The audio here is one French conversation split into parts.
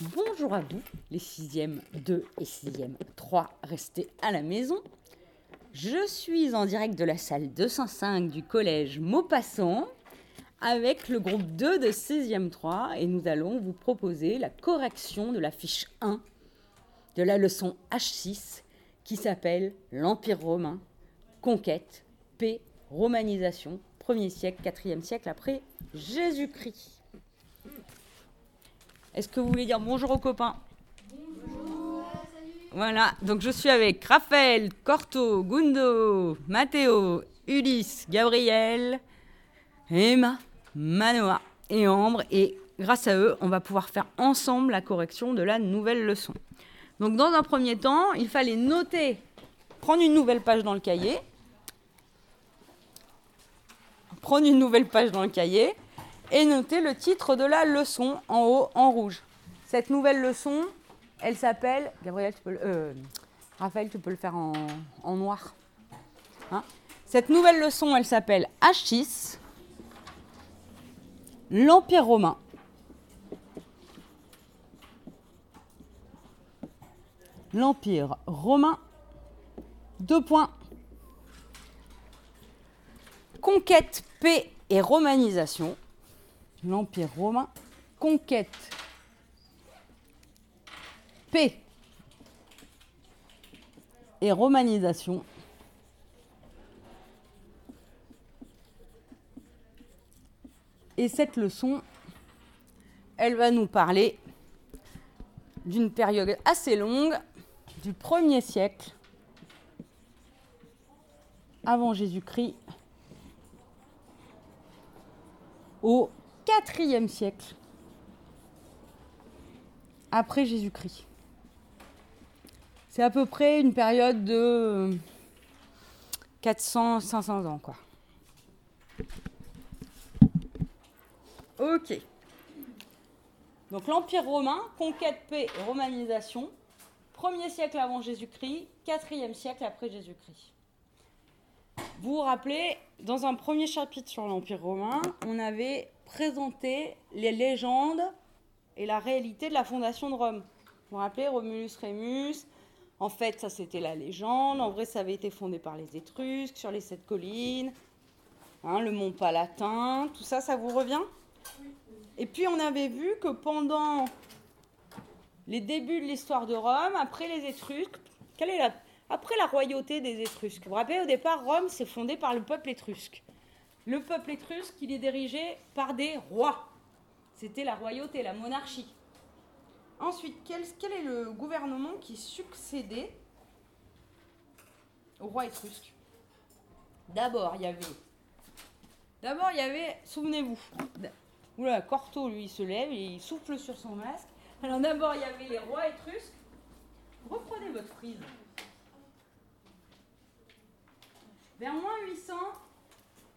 Bonjour à vous, les 6e 2 et 6e 3, restés à la maison. Je suis en direct de la salle 205 du collège Maupassant avec le groupe 2 de 6e 3 et nous allons vous proposer la correction de la fiche 1 de la leçon H6 qui s'appelle L'Empire romain, conquête, paix, romanisation, 1er siècle, 4e siècle après Jésus-Christ. Est-ce que vous voulez dire bonjour aux copains? Bonjour. Voilà, donc je suis avec Raphaël, Corto, Gundo, Matteo, Ulysse, Gabriel, Emma, Manoa et Ambre. Et grâce à eux, on va pouvoir faire ensemble la correction de la nouvelle leçon. Donc dans un premier temps, il fallait noter, prendre une nouvelle page dans le cahier. Prendre une nouvelle page dans le cahier et noter le titre de la leçon en haut en rouge. Cette nouvelle leçon, elle s'appelle. Gabriel, tu peux euh, Raphaël, tu peux le faire en, noir. Hein? Cette nouvelle leçon, elle s'appelle H6, l'Empire romain. L'Empire romain. Deux points. Conquête, paix et romanisation l'Empire romain, conquête, paix et romanisation. Et cette leçon, elle va nous parler d'une période assez longue, du 1er siècle avant Jésus-Christ au IVe siècle après Jésus-Christ. C'est à peu près une période de 400-500 ans, quoi. Ok. Donc l'Empire romain, conquête, paix et romanisation, 1er siècle avant Jésus-Christ, 4e siècle après Jésus-Christ. Vous vous rappelez, dans un premier chapitre sur l'Empire romain, on avait présenter les légendes et la réalité de la fondation de Rome. Vous vous rappelez, Romulus Rémus, en fait, ça c'était la légende. En vrai, ça avait été fondé par les Étrusques sur les sept collines, hein, le mont Palatin, tout ça, ça vous revient? Et puis on avait vu que pendant les débuts de l'histoire de Rome, après les Étrusques, quelle est la... après la royauté des Étrusques, vous vous rappelez, au départ, Rome s'est fondée par le peuple étrusque. Le peuple étrusque, il est dirigé par des rois. C'était la royauté, la monarchie. Ensuite, quel, est le gouvernement qui succédait au roi étrusque? D'abord, il y avait. D'abord, il y avait. Souvenez-vous. Oula, Corto, lui, il se lève et il souffle sur son masque. Alors, d'abord, il y avait les rois étrusques. Reprenez votre prise. Vers moins 800,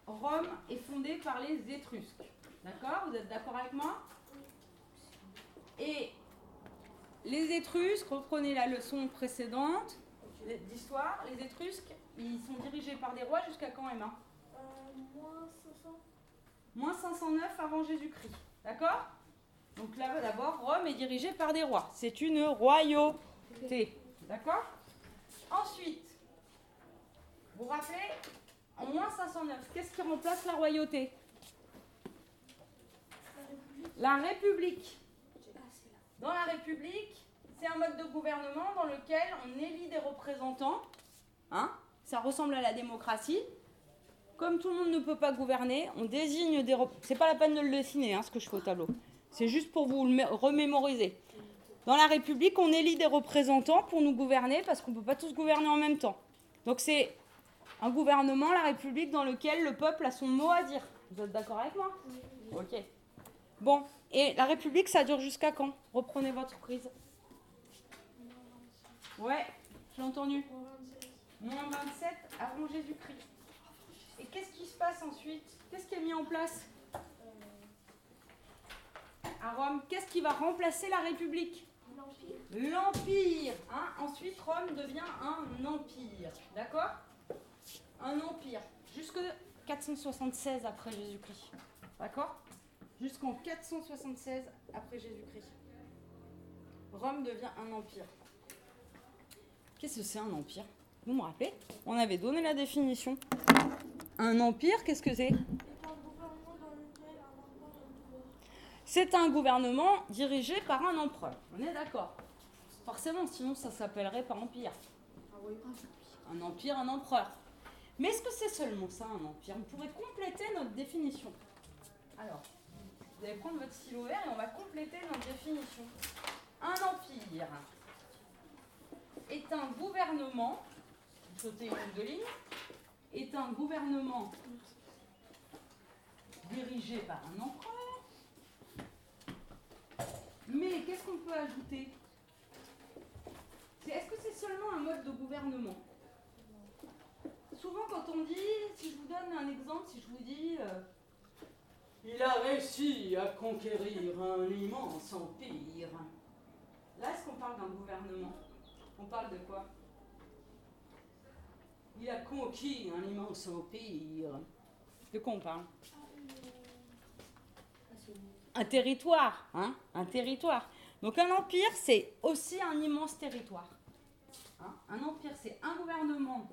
Rome est fondée par les Étrusques. D'accord Vous êtes d'accord avec moi Et les Étrusques, reprenez la leçon précédente d'histoire, les Étrusques, ils sont dirigés par des rois jusqu'à quand, Emma euh, Moins 500. Moins 509 avant Jésus-Christ. D'accord Donc là, d'abord, Rome est dirigée par des rois. C'est une royauté. D'accord Ensuite, vous vous rappelez, en moins 509, qu'est-ce qui remplace la royauté La République. Dans la République, c'est un mode de gouvernement dans lequel on élit des représentants. Hein Ça ressemble à la démocratie. Comme tout le monde ne peut pas gouverner, on désigne des. C'est pas la peine de le dessiner, hein, ce que je fais au tableau. C'est juste pour vous le remémoriser. Dans la République, on élit des représentants pour nous gouverner parce qu'on ne peut pas tous gouverner en même temps. Donc c'est un gouvernement, la République, dans lequel le peuple a son mot à dire. Vous êtes d'accord avec moi? Ok. Bon, et la République, ça dure jusqu'à quand? Reprenez votre prise. Ouais, j'ai entendu. Moins 27 avant Jésus-Christ. Et qu'est-ce qui se passe ensuite? Qu'est-ce qui est mis en place? À Rome Qu'est-ce qui va remplacer la République? L'Empire. L'Empire. Hein ensuite, Rome devient un empire. D'accord? Un empire jusque 476 après Jésus-Christ. D'accord? Jusqu'en 476 après Jésus-Christ. Rome devient un empire. Qu'est-ce que c'est un empire? Vous me rappelez? On avait donné la définition. Un empire, qu'est-ce que c'est? C'est un gouvernement dirigé par un empereur. On est d'accord? Forcément, sinon ça s'appellerait pas empire. Un empire, un empereur. Mais est-ce que c'est seulement ça, un empire On pourrait compléter notre définition. Alors, vous allez prendre votre stylo vert et on va compléter notre définition. Un empire est un gouvernement, sauter une de ligne, est un gouvernement dirigé par un empereur. Mais qu'est-ce qu'on peut ajouter? Est-ce que c'est seulement un mode de gouvernement? Souvent quand on dit, si je vous donne un exemple, si je vous dis... euh, il a réussi à conquérir un immense empire. Là, est-ce qu'on parle d'un gouvernement? On parle de quoi? Il a conquis un immense empire. De quoi on parle? Un territoire, hein? Un territoire. Donc un empire, c'est aussi un immense territoire. Hein? Un empire, c'est un gouvernement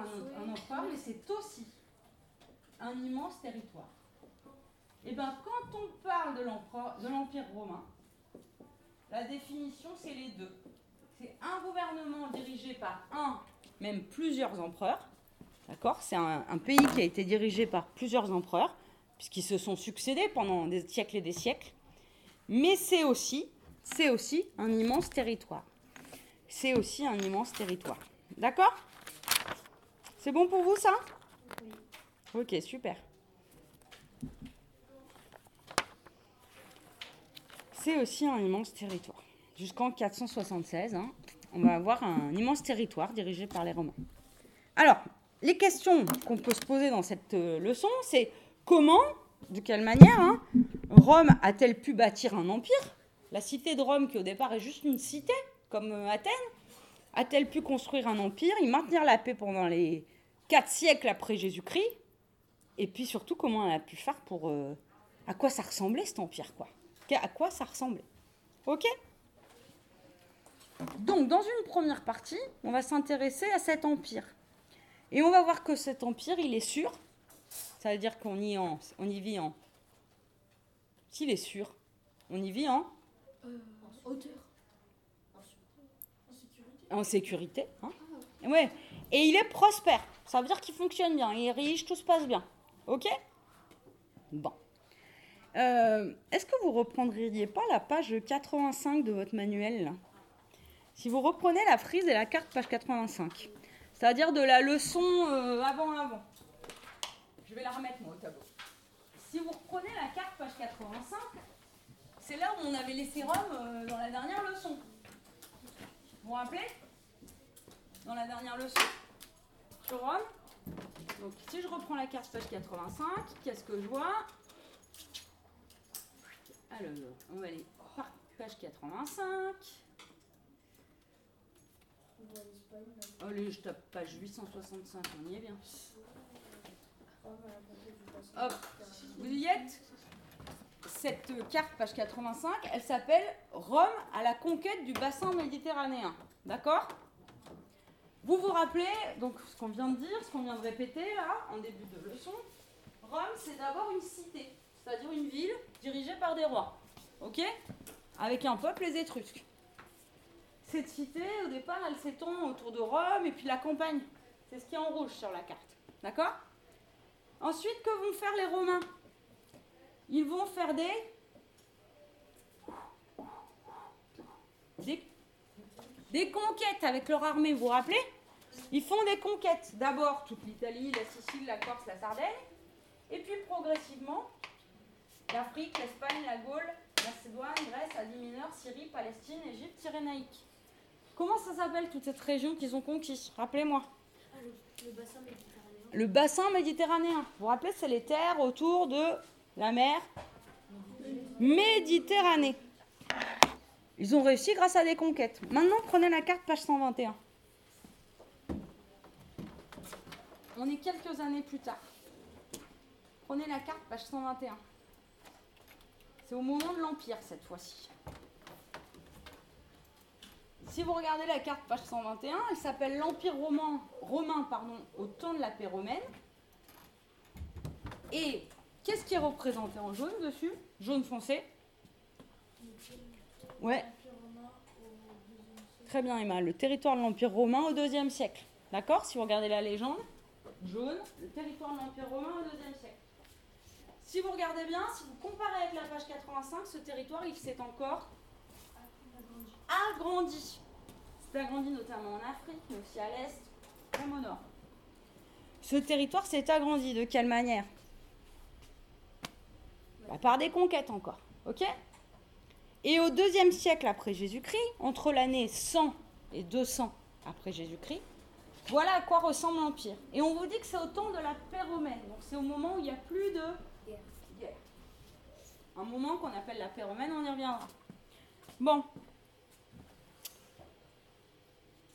un, un empereur, mais c'est aussi un immense territoire. Et bien, quand on parle de l'Empire romain, la définition, c'est les deux. C'est un gouvernement dirigé par un, même plusieurs empereurs. D'accord? C'est un, un pays qui a été dirigé par plusieurs empereurs, puisqu'ils se sont succédés pendant des siècles et des siècles. Mais c'est aussi, c'est aussi un immense territoire. C'est aussi un immense territoire. D'accord? C'est bon pour vous ça? Ok, super. C'est aussi un immense territoire. Jusqu'en 476, hein, on va avoir un immense territoire dirigé par les Romains. Alors, les questions qu'on peut se poser dans cette euh, leçon, c'est comment, de quelle manière, hein, Rome a-t-elle pu bâtir un empire? La cité de Rome, qui au départ est juste une cité, comme euh, Athènes, a-t-elle pu construire un empire, y maintenir la paix pendant les quatre siècles après Jésus-Christ? Et puis surtout, comment elle a pu faire pour... euh, à quoi ça ressemblait cet empire, quoi? À quoi ça ressemblait? Ok? Donc, dans une première partie, on va s'intéresser à cet empire. Et on va voir que cet empire, il est sûr. Ça veut dire qu'on y, en, on y vit en... S'il est sûr, on y vit en, hauteur. En sécurité. hein. Et il est prospère. Ça veut dire qu'il fonctionne bien. Il est riche, tout se passe bien. Ok? Bon. Euh, Est-ce que vous reprendriez pas la page 85 de votre manuel Si vous reprenez la frise et la carte page 85, c'est-à-dire de la leçon euh, avant-avant. Je vais la remettre moi au tableau. Si vous reprenez la carte page 85, c'est là où on avait laissé Rome euh, dans la dernière leçon. Vous rappelez Dans la dernière leçon sur Rome. Donc si je reprends la carte page 85, qu'est-ce que je vois? Alors, on va aller par page 85. Allez, je tape page 865, on y est bien. Hop, vous y êtes? Cette carte, page 85, elle s'appelle Rome à la conquête du bassin méditerranéen. D'accord? Vous vous rappelez, donc ce qu'on vient de dire, ce qu'on vient de répéter là, en début de leçon, Rome, c'est d'abord une cité, c'est-à-dire une ville dirigée par des rois. Ok? Avec un peuple, les Étrusques. Cette cité, au départ, elle s'étend autour de Rome et puis la campagne. C'est ce qui est en rouge sur la carte. D'accord? Ensuite, que vont faire les Romains? Ils vont faire des... des... des conquêtes avec leur armée, vous vous rappelez? Ils font des conquêtes. D'abord toute l'Italie, la Sicile, la Corse, la Sardaigne. Et puis progressivement, l'Afrique, l'Espagne, la Gaule, la Macédoine, Grèce, Asie mineure, Syrie, Palestine, Égypte, Cyrénaïque. Comment ça s'appelle toute cette région qu'ils ont conquise? Rappelez-moi. Ah, le, le bassin méditerranéen. Le bassin méditerranéen. Vous vous rappelez, c'est les terres autour de la mer Méditerranée. Ils ont réussi grâce à des conquêtes. Maintenant, prenez la carte, page 121. On est quelques années plus tard. Prenez la carte, page 121. C'est au moment de l'Empire cette fois-ci. Si vous regardez la carte page 121, elle s'appelle l'Empire romain, romain pardon, au temps de la paix romaine. Et qu'est-ce qui est représenté en jaune dessus? Jaune foncé Ouais. Très bien, Emma. Le territoire de l'Empire romain au IIe siècle. D'accord? Si vous regardez la légende, jaune, le territoire de l'Empire romain au IIe siècle. Si vous regardez bien, si vous comparez avec la page 85, ce territoire, il s'est encore agrandi. C'est agrandi notamment en Afrique, mais aussi à l'est, même au nord. Ce territoire s'est agrandi de quelle manière? Bah, Par des conquêtes encore. Ok? Et au deuxième siècle après Jésus-Christ, entre l'année 100 et 200 après Jésus-Christ, voilà à quoi ressemble l'Empire. Et on vous dit que c'est au temps de la paix romaine. Donc c'est au moment où il n'y a plus de. Un moment qu'on appelle la paix romaine, on y reviendra. Bon,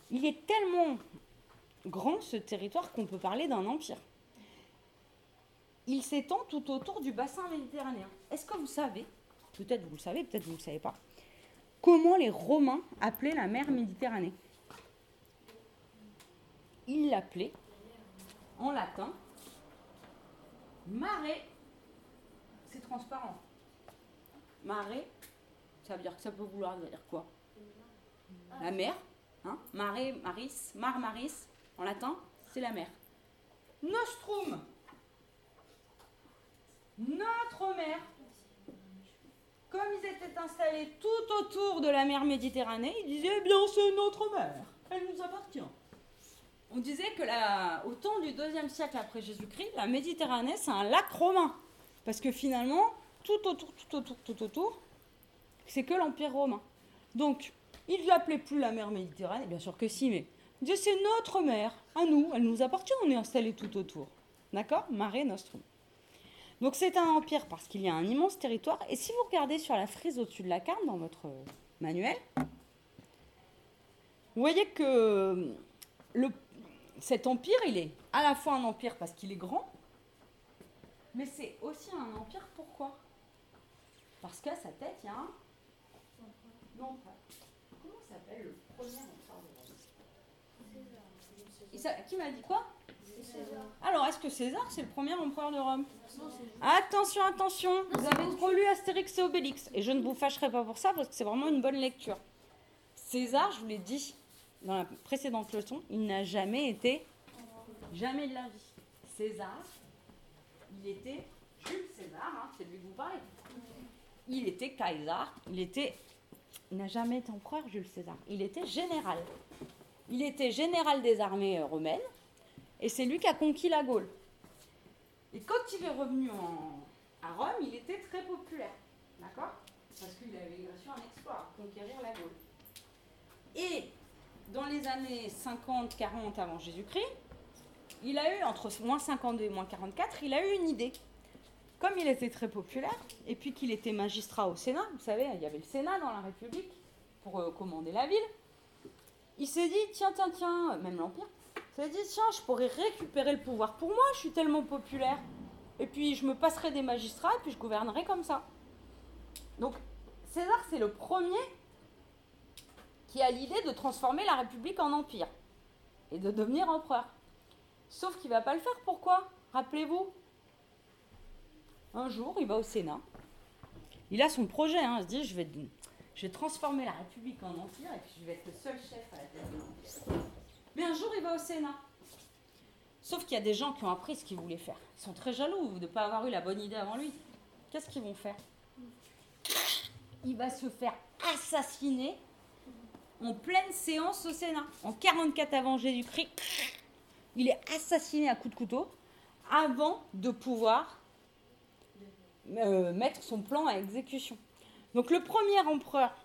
il est tellement grand ce territoire qu'on peut parler d'un empire. Il s'étend tout autour du bassin méditerranéen. Est-ce que vous savez, peut-être vous le savez, peut-être vous ne le savez pas, comment les Romains appelaient la mer Méditerranée? Ils l'appelaient en latin mare. C'est transparent. Mare, ça veut dire que ça peut vouloir dire quoi? La mer Hein? Mare, maris, mar maris, en latin, c'est la mer. Nostrum, notre Comme ils étaient installés tout autour de la mer Méditerranée, ils disaient, eh bien, c'est notre mer, elle nous appartient. On disait que au temps du deuxième siècle après Jésus-Christ, la Méditerranée, c'est un lac romain. Parce que finalement, tout autour, tout autour, tout autour, c'est que l'Empire romain. Donc, il ne l'appelait plus la mer Méditerranée, bien sûr que si, mais Dieu, c'est notre mer, à nous, elle nous appartient, on est installé tout autour. D'accord? Mare Nostrum. Donc c'est un empire parce qu'il y a un immense territoire. Et si vous regardez sur la frise au-dessus de la carte dans votre manuel, vous voyez que cet empire, il est à la fois un empire parce qu'il est grand, mais c'est aussi un empire. Pourquoi? Parce qu'à sa tête, il y a un empereur s'appelle le premier empereur de Rome Qui m'a dit quoi? Alors, est-ce que César, c'est le premier empereur de Rome Attention, attention, vous avez trop lu Astérix et Obélix. Et je ne vous fâcherai pas pour ça parce que c'est vraiment une bonne lecture. César, je vous l'ai dit dans la précédente leçon, il n'a jamais été, jamais de la vie. César, il était Jules César, hein, c'est lui que vous parlez. Il était Kaiser, il était il n'a jamais été empereur, Jules César. Il était général. Il était général des armées euh, romaines et c'est lui qui a conquis la Gaule. Et quand il est revenu à Rome, il était très populaire. D'accord? Parce qu'il avait reçu un exploit, conquérir la Gaule. Et dans les années 50-40 avant Jésus-Christ, il a eu, entre moins 52 et moins 44, il a eu une idée comme il était très populaire, et puis qu'il était magistrat au Sénat, vous savez, il y avait le Sénat dans la République pour euh, commander la ville, il s'est dit, tiens, tiens, tiens, même l'Empire, s'est dit, tiens, je pourrais récupérer le pouvoir pour moi, je suis tellement populaire, et puis je me passerai des magistrats, et puis je gouvernerai comme ça. Donc, César, c'est le premier qui a l'idée de transformer la République en empire, et de devenir empereur. Sauf qu'il ne va pas le faire, pourquoi? Rappelez-vous, un jour, il va au Sénat. Il a son projet, hein, il se dit je vais, je vais transformer la République en empire et puis je vais être le seul chef à la tête de l'empire. Mais un jour, il va au Sénat. Sauf qu'il y a des gens qui ont appris ce qu'ils voulaient faire. Ils sont très jaloux de ne pas avoir eu la bonne idée avant lui. Qu'est-ce qu'ils vont faire? Il va se faire assassiner en pleine séance au Sénat. En 44 avant Jésus-Christ, il est assassiné à coups de couteau avant de pouvoir euh, mettre son plan à exécution. Donc le premier empereur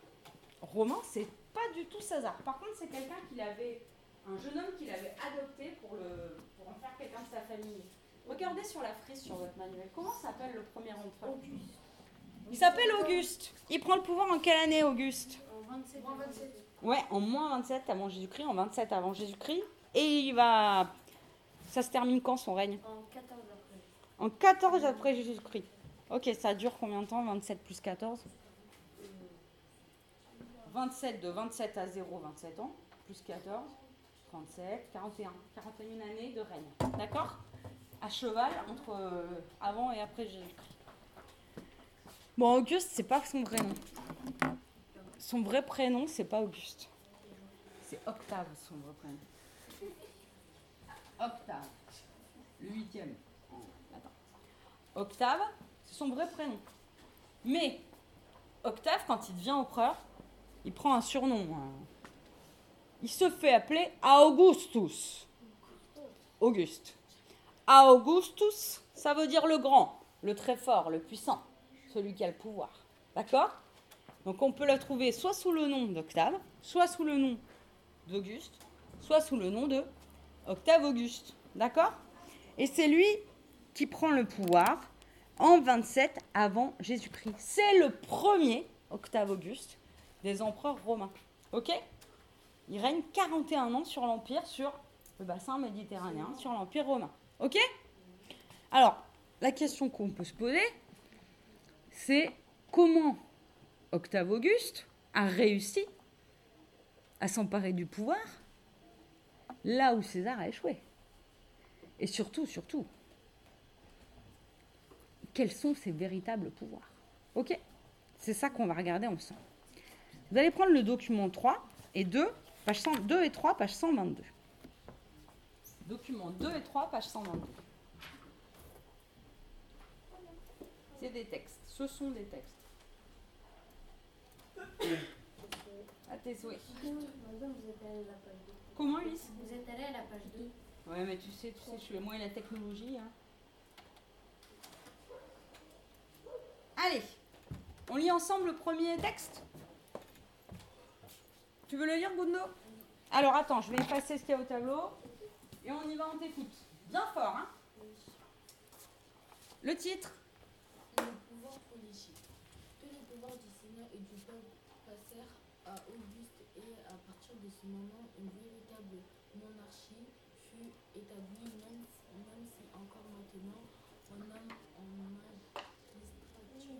romain, c'est pas du tout César. Par contre, c'est quelqu'un qu'il avait, un jeune homme qu'il avait adopté pour, le, pour en faire quelqu'un de sa famille. Regardez sur la frise sur votre manuel. Comment s'appelle le premier empereur? Auguste. Il s'appelle Auguste. Il prend le pouvoir en quelle année, Auguste? En 27. En 27. Ouais, en moins 27 avant Jésus-Christ, en 27 avant Jésus-Christ. Et il va. Ça se termine quand son règne? En 14 après. En 14 après Jésus-Christ. Ok, ça dure combien de temps 27 plus 14 27 de 27 à 0, 27 ans, plus 14, 37, 41. 41 années de règne. D'accord? À cheval entre euh, avant et après Jésus-Christ. Bon, Auguste, c'est pas son vrai nom. Son vrai prénom, c'est pas Auguste. C'est Octave, son vrai prénom. Octave. Le huitième. Attends. Octave, c'est son vrai prénom. Mais Octave, quand il devient empereur, il prend un surnom. hein. Il se fait appeler Augustus. Auguste. Augustus, ça veut dire le grand, le très fort, le puissant, celui qui a le pouvoir. D'accord? Donc on peut le trouver soit sous le nom d'Octave, soit sous le nom d'Auguste, soit sous le nom de Octave Auguste. D'accord? Et c'est lui qui prend le pouvoir en 27 avant Jésus-Christ. C'est le premier, Octave Auguste, des empereurs romains. Ok? Il règne 41 ans sur l'Empire, sur le bassin méditerranéen, sur l'Empire romain. Ok? Alors, la question qu'on peut se poser, c'est comment Octave Auguste a réussi à s'emparer du pouvoir là où César a échoué? Et surtout, surtout, quels sont ses véritables pouvoirs? Ok? C'est ça qu'on va regarder ensemble. Vous allez prendre le document 3 et 2, page 100 2 et 3, page 122. Document 2 et 3, page 122. C'est des textes. Ce sont des textes. À tes souhaits. Madame, vous êtes allé à la page 2. Comment, Ulysse Vous êtes allé à la page 2. Ouais, mais tu sais, tu sais, je suis moi et la technologie. hein. Allez, on lit ensemble le premier texte? Tu veux le lire, Gundo Alors attends, je vais effacer ce qu'il y a au tableau. Et on y va, on t'écoute. Bien fort, hein Le titre Le pouvoir politique. Tous les pouvoirs du Sénat et du peuple passèrent à Auguste et à partir de ce moment, une véritable monarchie fut établie, même, même si encore maintenant on nomme en magistrature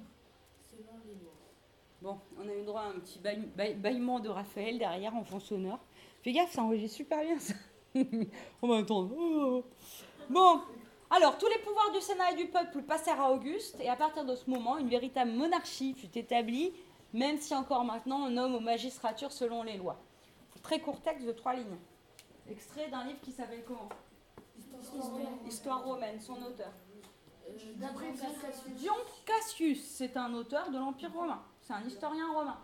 selon les lois. Bon, on a eu droit à un petit bâillement de Raphaël derrière en fond sonore. Fais gaffe, ça enregistre super bien ça. on va entendre. Oh. Bon, alors tous les pouvoirs du Sénat et du peuple passèrent à Auguste et à partir de ce moment, une véritable monarchie fut établie, même si encore maintenant on nomme aux magistratures selon les lois. Très court texte de trois lignes. Extrait d'un livre qui s'appelle comment? Histoire romaine, son auteur. Dion Cassius, c'est un auteur de l'Empire romain. C'est un historien romain.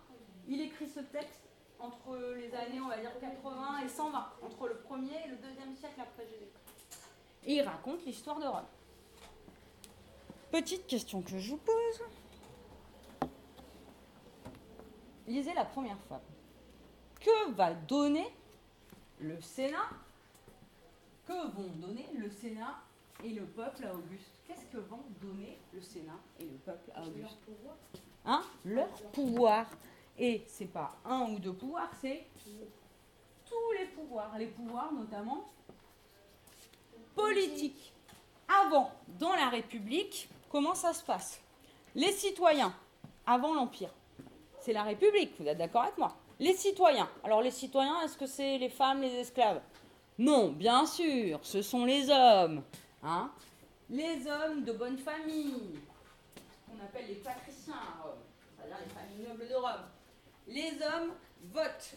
Il écrit ce texte entre les années, on va dire, 80 et 120, entre le premier et le deuxième siècle après Jésus-Christ. Et il raconte l'histoire de Rome. Petite question que je vous pose. Lisez la première fable. Que va donner le Sénat? Que vont donner le Sénat et le peuple à Auguste? Qu'est-ce que vont donner le Sénat et le peuple à Auguste? Hein? Leur pouvoir. Et c'est pas un ou deux pouvoirs, c'est tous les pouvoirs. Les pouvoirs notamment politiques. Avant, dans la République, comment ça se passe? Les citoyens, avant l'Empire, c'est la République, vous êtes d'accord avec moi? Les citoyens. Alors les citoyens, est-ce que c'est les femmes, les esclaves? Non, bien sûr, ce sont les hommes. Hein les hommes de bonne famille, qu'on appelle les patriciens à Rome, c'est-à-dire les familles nobles de Rome. Les hommes votent.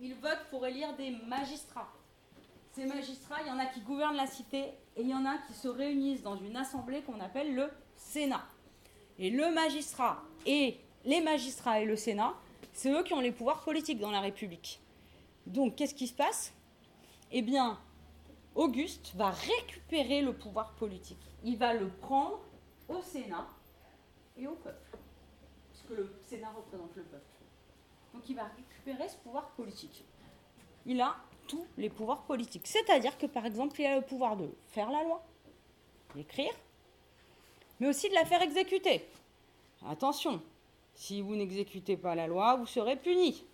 Ils votent pour élire des magistrats. Ces magistrats, il y en a qui gouvernent la cité et il y en a qui se réunissent dans une assemblée qu'on appelle le Sénat. Et le magistrat et les magistrats et le Sénat, c'est eux qui ont les pouvoirs politiques dans la République. Donc, qu'est-ce qui se passe? Eh bien, Auguste va récupérer le pouvoir politique. Il va le prendre au Sénat et au peuple. Parce que le Sénat représente le peuple. Donc il va récupérer ce pouvoir politique. Il a tous les pouvoirs politiques. C'est-à-dire que par exemple, il a le pouvoir de faire la loi, d'écrire, mais aussi de la faire exécuter. Attention, si vous n'exécutez pas la loi, vous serez puni.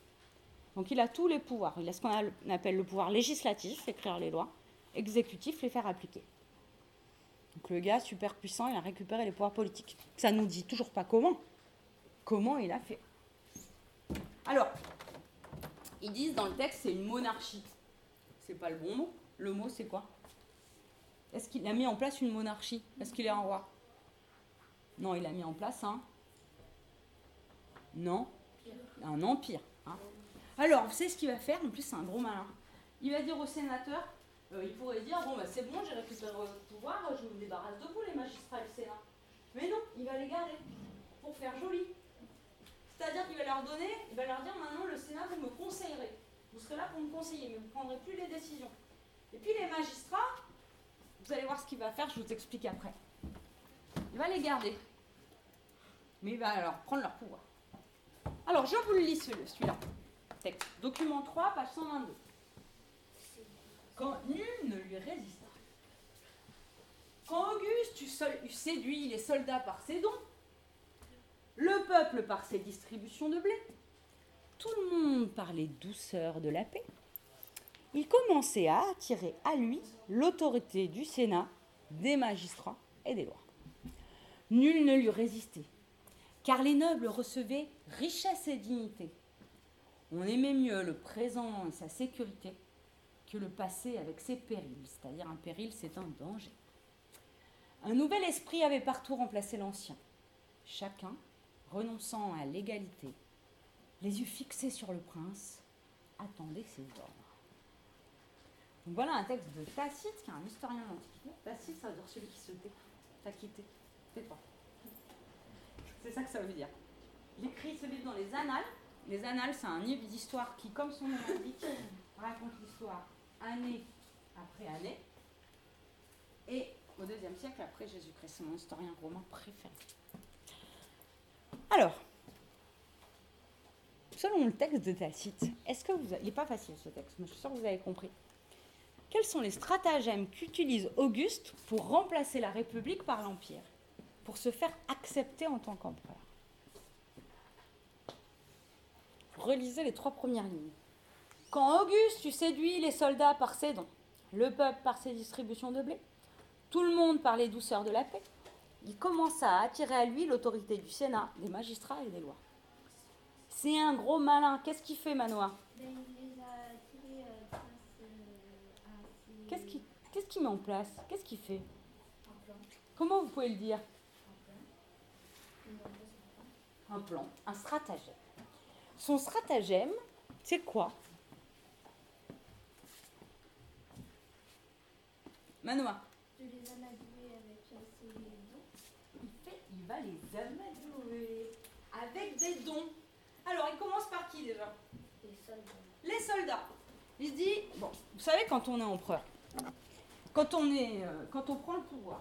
Donc il a tous les pouvoirs. Il a ce qu'on appelle le pouvoir législatif, écrire les lois, exécutif, les faire appliquer. Donc le gars super puissant, il a récupéré les pouvoirs politiques. Ça nous dit toujours pas comment. Comment il a fait. Alors, Ils disent dans le texte c'est une monarchie. C'est pas le bon mot. Le mot c'est quoi? Est-ce qu'il a mis en place une monarchie? Est-ce qu'il est un roi? Non, il a mis en place un. Non, un empire. hein. Alors, vous savez ce qu'il va faire? En plus, c'est un gros malin. Il va dire au sénateur euh, il pourrait dire bon, bah, c'est bon, j'ai récupéré votre pouvoir, je me débarrasse de vous, les magistrats du Sénat. Mais non, il va les garder pour faire joli. C'est-à-dire qu'il va leur donner, il va leur dire maintenant le Sénat, vous me conseillerez. Vous serez là pour me conseiller, mais vous ne prendrez plus les décisions. Et puis les magistrats, vous allez voir ce qu'il va faire, je vous explique après. Il va les garder. Mais il va alors prendre leur pouvoir. Alors, je vous le lis celui- celui-là. Texte. Document 3, page 122. Quand nul ne lui résista. Quand Auguste séduit les soldats par ses dons, le peuple par ses distributions de blé, tout le monde par les douceurs de la paix, il commençait à attirer à lui l'autorité du Sénat, des magistrats et des lois. Nul ne lui résistait, car les nobles recevaient richesse et dignité. On aimait mieux le présent et sa sécurité que le passé avec ses périls, c'est-à-dire un péril, c'est un danger. Un nouvel esprit avait partout remplacé l'ancien. Chacun, renonçant à l'égalité, les yeux fixés sur le prince, attendait ses ordres. Donc voilà un texte de Tacite, qui est un historien de l'Antiquité. Tacite, ça veut dire celui qui se tait. T'as quitté. Tais-toi. C'est ça que ça veut dire. Il écrit ce livre dans les Annales. Les Annales, c'est un livre d'histoire qui, comme son nom l'indique, raconte l'histoire année après année. Et au deuxième siècle après Jésus-Christ, c'est mon historien romain préféré. Alors, selon le texte de Tacite, est-ce que vous... Il n'est pas facile ce texte, mais je suis sûre que vous avez compris. Quels sont les stratagèmes qu'utilise Auguste pour remplacer la République par l'Empire Pour se faire accepter en tant qu'empereur? Relisez les trois premières lignes. Quand Auguste eut séduit les soldats par ses dons, le peuple par ses distributions de blé, tout le monde par les douceurs de la paix, il commença à attirer à lui l'autorité du Sénat, des magistrats et des lois. C'est un gros malin. Qu'est-ce qu'il fait, Manoir Ben, euh, euh, Qu'est-ce qu'il qu'est-ce met en place? Qu'est-ce qu'il fait? Comment vous pouvez le dire? Un plan, un stratagème. Son stratagème, c'est quoi? Manoir de les amadouer avec euh, ses dons. il, fait, il va les amadouer avec des dons. Alors, il commence par qui déjà? Les soldats. Les soldats. Il se dit, bon, vous savez, quand on est empereur, quand on, est, euh, quand on prend le pouvoir,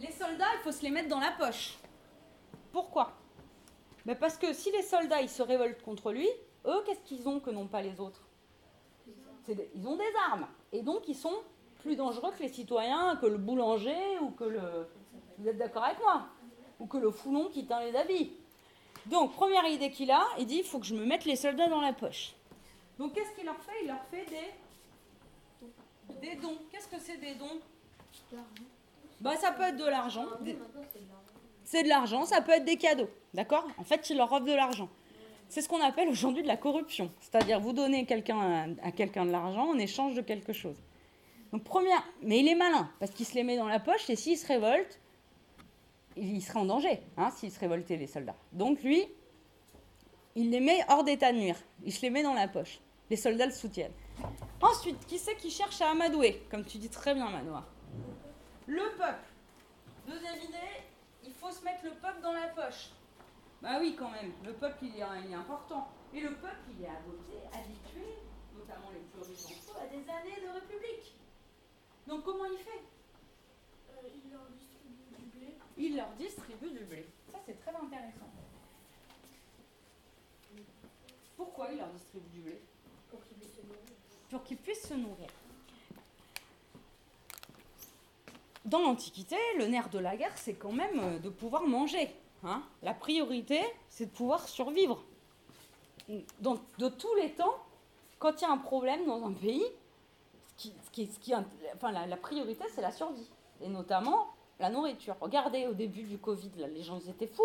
les soldats, il faut se les mettre dans la poche. Pourquoi? Ben Parce que si les soldats, ils se révoltent contre lui, eux, qu'est-ce qu'ils ont que n'ont pas les autres? Des- Ils ont des armes. Et donc, ils sont plus dangereux que les citoyens, que le boulanger ou que le... Vous êtes d'accord avec moi Ou que le foulon qui teint les habits. Donc, première idée qu'il a, il dit il faut que je me mette les soldats dans la poche. Donc, qu'est-ce qu'il leur fait? Il leur fait des, des dons. Qu'est-ce que c'est des dons? Bah, Ça peut être de l'argent. Ah, Des- de l'argent. C'est de l'argent, ça peut être des cadeaux. D'accord? En fait, il leur offre de l'argent. C'est ce qu'on appelle aujourd'hui de la corruption. C'est-à-dire, vous donnez quelqu'un à, à quelqu'un de l'argent en échange de quelque chose. Donc, première. Mais il est malin, parce qu'il se les met dans la poche et s'il se révolte, il serait en danger, hein, s'il se révoltait, les soldats. Donc, lui, il les met hors d'état de nuire. Il se les met dans la poche. Les soldats le soutiennent. Ensuite, qui c'est qui cherche à amadouer? Comme tu dis très bien, Manoir. Le peuple. Deuxième idée, il faut se mettre le peuple dans la poche. Bah oui, quand même. Le peuple, il est, important. Et le peuple, il est habitué, habitué, notamment les plus riches à des années de république. Donc comment il fait Euh, il leur distribue du blé. Du blé. Ça, c'est très intéressant. Pourquoi il leur distribue du blé pour qu'ils puissent se nourrir. pour qu'ils puissent se nourrir. Dans l'Antiquité, le nerf de la guerre, c'est quand même euh, de pouvoir manger. hein. La priorité, c'est de pouvoir survivre. Dans, de tous les temps, quand il y a un problème dans un pays, ce qui, ce qui- ce qui- enfin, la, la priorité, c'est la survie. Et notamment la nourriture. Regardez au début du Covid, là, les gens ils étaient fous.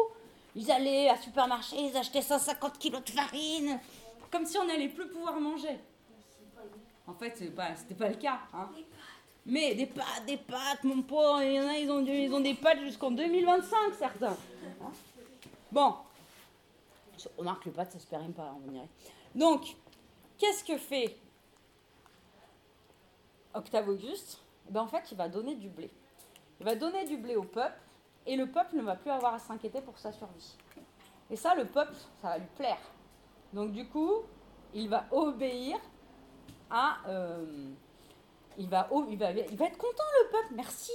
Ils allaient à supermarché, ils achetaient 150 kilos de farine, comme si on n'allait plus pouvoir manger. En fait, ce pas, c'était pas le cas. Hein. Mais des pâtes, des pâtes, mon pauvre, il y en a, ils ont, ils ont des pâtes jusqu'en 2025, certains. Hein. bon. Remarque, les pâtes, ça se perd pas, on dirait. Donc, qu'est-ce que fait Octave Auguste? Eh ben, En fait, il va donner du blé. Il va donner du blé au peuple, et le peuple ne va plus avoir à s'inquiéter pour sa survie. Et ça, le peuple, ça va lui plaire. Donc, du coup, il va obéir à. Euh, il, va, être content, le peuple. Merci,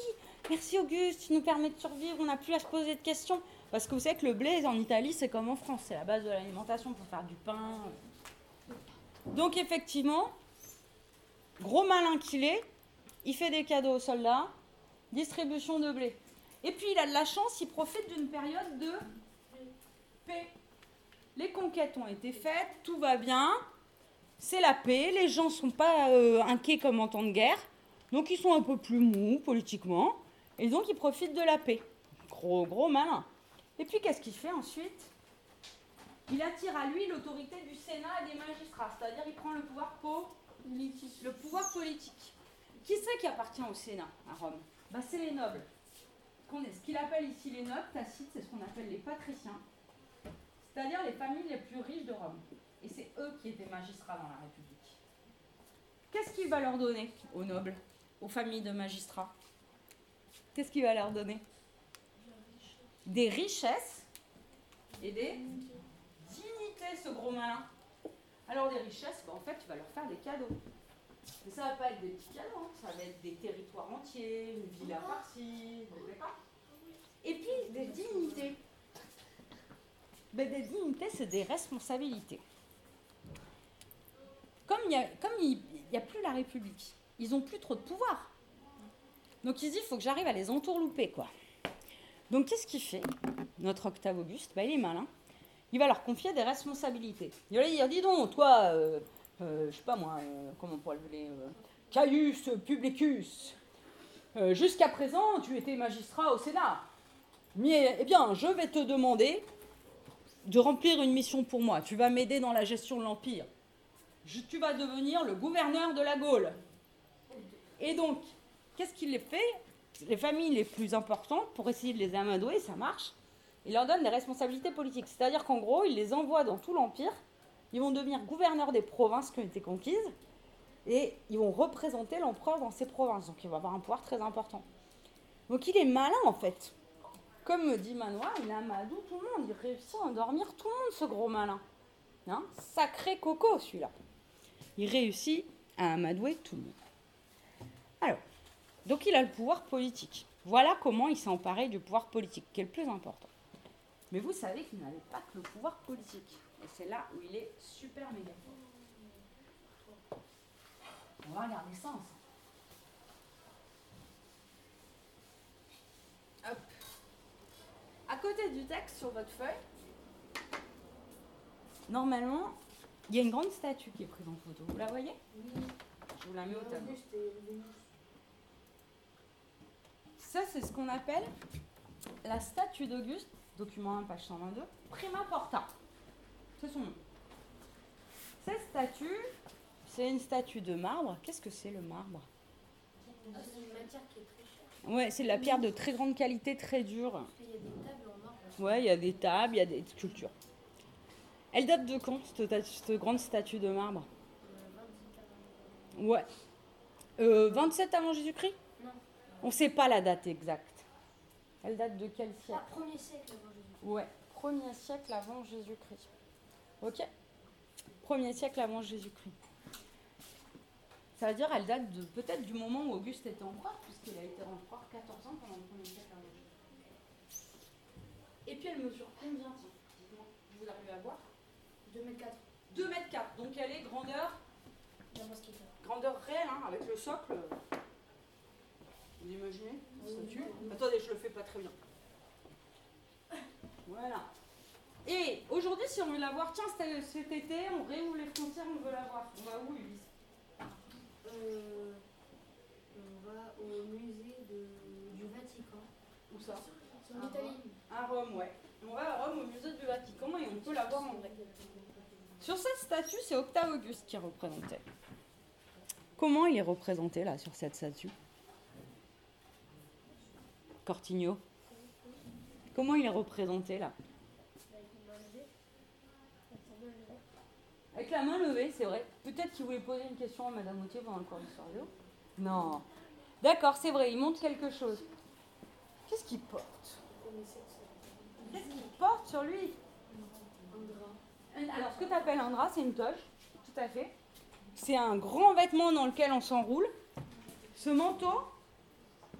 merci Auguste, tu nous permets de survivre, on n'a plus à se poser de questions. Parce que vous savez que le blé en Italie, c'est comme en France, c'est la base de l'alimentation pour faire du pain. Donc, effectivement, gros malin qu'il est, il fait des cadeaux aux soldats, distribution de blé. Et puis il a de la chance, il profite d'une période de paix. Les conquêtes ont été faites, tout va bien, c'est la paix, les gens ne sont pas euh, inquiets comme en temps de guerre, donc ils sont un peu plus mous politiquement, et donc ils profitent de la paix. Gros, gros malin. Et puis qu'est-ce qu'il fait ensuite? Il attire à lui l'autorité du Sénat et des magistrats, c'est-à-dire il prend le pouvoir politique. Le pouvoir politique. Qui c'est qui appartient au Sénat à Rome? Bah, C'est les nobles. Ce qu'il appelle ici les nobles, Tacite, c'est ce qu'on appelle les patriciens, c'est-à-dire les familles les plus riches de Rome. Et c'est eux qui étaient magistrats dans la République. Qu'est-ce qu'il va leur donner aux nobles, aux familles de magistrats? Qu'est-ce qu'il va leur donner? Des richesses et des dignités, ce gros malin. Alors des richesses, bah, en fait, tu vas leur faire des cadeaux. Mais ça va pas être des petits cadeaux, hein. ça va être des territoires entiers, une villa par-ci, Et puis des dignités. Des dignités, c'est des responsabilités. Comme il n'y a, a plus la République, ils n'ont plus trop de pouvoir. Donc il se dit, il faut que j'arrive à les entourlouper, quoi. Donc qu'est-ce qu'il fait, notre Octave Auguste? Bah, Il est malin. Il va leur confier des responsabilités. Il va leur dire, dis donc, toi, euh, je sais pas moi, euh, comment on pourrait l'appeler, euh, Caius Publicus. Jusqu'à présent, tu étais magistrat au Sénat. Mais, eh bien, je vais te demander de remplir une mission pour moi. Tu vas m'aider dans la gestion de l'Empire. tu vas devenir le gouverneur de la Gaule. Et donc, qu'est-ce qu'il fait? Les familles les plus importantes, pour essayer de les amadouer, ça marche, il leur donne des responsabilités politiques. C'est-à-dire qu'en gros, il les envoie dans tout l'Empire ils vont devenir gouverneurs des provinces qui ont été conquises et ils vont représenter l'empereur dans ces provinces. Donc il va avoir un pouvoir très important. Donc il est malin en fait. Comme me dit Manoir, il amadou tout le monde. Il réussit à endormir tout le monde, ce gros malin. Hein Sacré coco celui-là. Il réussit à amadouer tout le monde. Alors, donc il a le pouvoir politique. Voilà comment il s'est emparé du pouvoir politique, qui est le plus important. Mais vous savez qu'il n'avait pas que le pouvoir politique. Et c'est là où il est super méga fort. On va regarder ça ensemble. Hop. À côté du texte sur votre feuille, normalement, il y a une grande statue qui est prise en photo. Vous la voyez? Oui. Je vous la mets au tableau. Ça, c'est ce qu'on appelle la statue d'Auguste, document 1, page 122, prima porta. C'est son nom. Cette statue, c'est une statue de marbre. Qu'est-ce que c'est le marbre? Ah, C'est une matière qui est très chère. Ouais, c'est de la pierre de très grande qualité, très dure. Il y a des tables en marbre. Ouais, il y a des tables, il y a des sculptures. Elle date de quand, cette, grande statue de marbre? Ouais. Euh, 27 avant Jésus-Christ? Non. On ne sait pas la date exacte. Elle date de quel siècle? Ah, Premier siècle avant Jésus-Christ. Ouais, premier siècle avant Jésus-Christ. Ok Premier siècle avant Jésus-Christ. Ça veut dire qu'elle date de peut-être du moment où Auguste était empereur, puisqu'il a été empereur 14 ans pendant le premier siècle avant Jésus. Et puis elle mesure combien Vous arrivez à voir 2 mètres 4. 2 mètres 4, donc elle est grandeur Grandeur réelle, hein, avec le socle. Vous imaginez Attendez, je le fais pas très bien. Voilà. Et aujourd'hui, si on veut la voir, tiens, cet été, on réouvre les frontières, on veut la voir. On va où, Ulysse? Euh, On va au musée de, du Vatican. Où ça? En Italie. À Rome, ouais. On va à Rome au musée du Vatican et on peut la voir en vrai. Sur cette statue, c'est Octave Auguste qui est représenté. Comment il est représenté là sur cette statue? Cortigno. Comment il est représenté là? Avec la main levée, c'est vrai. Peut-être qu'il voulait poser une question à Madame Autier pendant le cours d'histoire géo. Non. D'accord, c'est vrai, il montre quelque chose. Qu'est-ce qu'il porte? Qu'est-ce qu'il porte sur lui? Alors, ce que tu appelles un drap, c'est une toge, tout à fait. C'est un grand vêtement dans lequel on s'enroule. Ce manteau,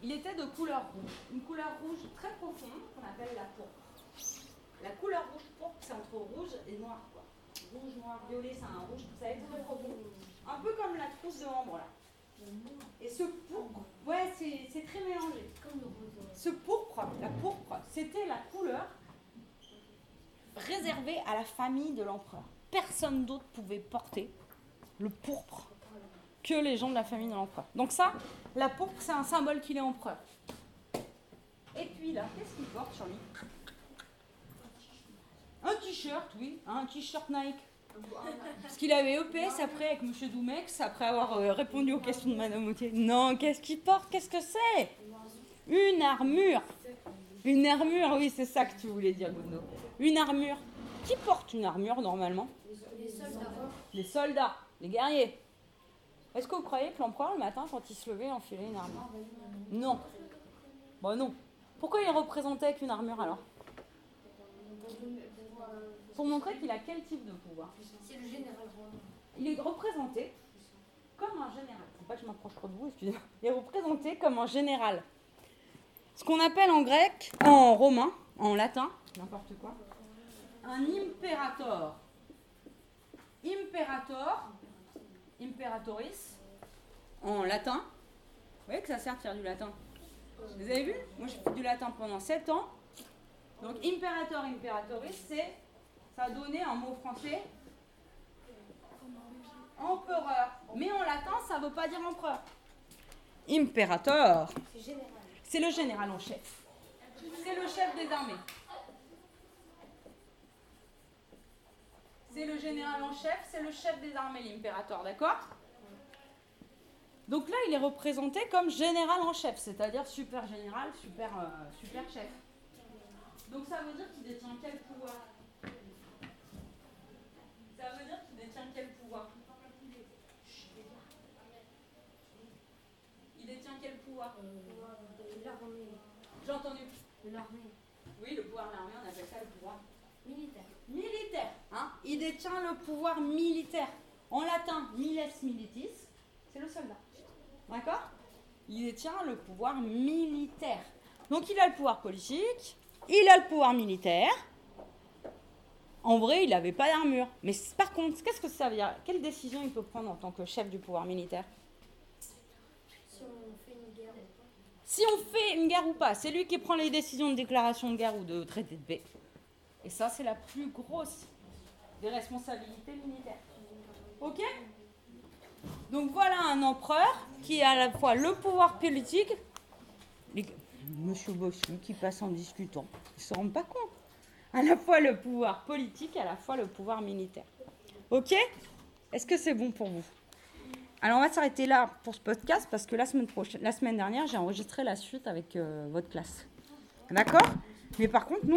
il était de couleur rouge. Une couleur rouge très profonde qu'on appelle la pourpre. La couleur rouge pourpre, c'est entre rouge et noir. Rouge, noir, violet, c'est un rouge, ça va être très profond. Un peu comme la trousse de membre là. Et ce pourpre, ouais, c'est c'est très mélangé. Ce pourpre, la pourpre, c'était la couleur réservée à la famille de l'empereur. Personne d'autre pouvait porter le pourpre que les gens de la famille de l'empereur. Donc ça, la pourpre, c'est un symbole qu'il est empereur. Et puis là, qu'est-ce qu'il porte sur lui Un t-shirt, oui, un t-shirt Nike. Parce qu'il avait EPS après avec M. Doumex, après avoir euh, répondu aux questions de Madame Autier. Non, qu'est-ce qu'il porte? Qu'est-ce que c'est? Une armure. Une armure, oui, c'est ça que tu voulais dire, Gono. Une armure. Qui porte une armure normalement? Les soldats, les guerriers. Est-ce que vous croyez que l'empereur, le matin, quand il se levait, enfilait une armure? Non. Bon, non. Pourquoi il est représenté avec une armure alors? Pour montrer qu'il a quel type de pouvoir C'est le général romain. Il est représenté comme un général. Faut pas que je m'approche trop de vous, excusez-moi. Il est représenté comme un général. Ce qu'on appelle en grec, en romain, en latin, n'importe quoi, un imperator. Imperator, imperatoris, en latin. Vous voyez que ça sert de faire du latin. Vous avez vu? Moi, j'ai fait du latin pendant 7 ans. Donc, imperator, imperatoris, c'est, ça a donné un mot français empereur. Mais en latin, ça ne veut pas dire empereur. Imperator, C'est le général en chef. C'est le chef des armées. C'est le général en chef, c'est le chef des armées, l'impérator, d'accord? Donc là, il est représenté comme général en chef, c'est-à-dire super général, super, euh, super chef. Donc ça veut dire qu'il détient quel pouvoir Ça veut dire qu'il détient quel pouvoir Il détient quel pouvoir L'armée. J'ai entendu. L'armée. Oui, le pouvoir de l'armée, on appelle ça le pouvoir Militaire. militaire. Hein il détient le pouvoir militaire. En latin, miles militis, c'est le soldat. D'accord? Il détient le pouvoir militaire. Donc il a le pouvoir politique, il a le pouvoir militaire. En vrai, il n'avait pas d'armure. Mais par contre, qu'est-ce que ça veut dire? Quelle décision il peut prendre en tant que chef du pouvoir militaire Si on fait une guerre ou pas. Si on fait une guerre ou pas, c'est lui qui prend les décisions de déclaration de guerre ou de traité de paix. Et ça, c'est la plus grosse des responsabilités militaires. Ok? Donc voilà un empereur qui a à la fois le pouvoir politique. Monsieur Bossu qui passe en discutant, il ne se rend pas compte. À la fois le pouvoir politique, à la fois le pouvoir militaire. Ok? Est-ce que c'est bon pour vous? Alors on va s'arrêter là pour ce podcast parce que la semaine prochaine, la semaine dernière, j'ai enregistré la suite avec euh, votre classe. D'accord? Mais par contre, nous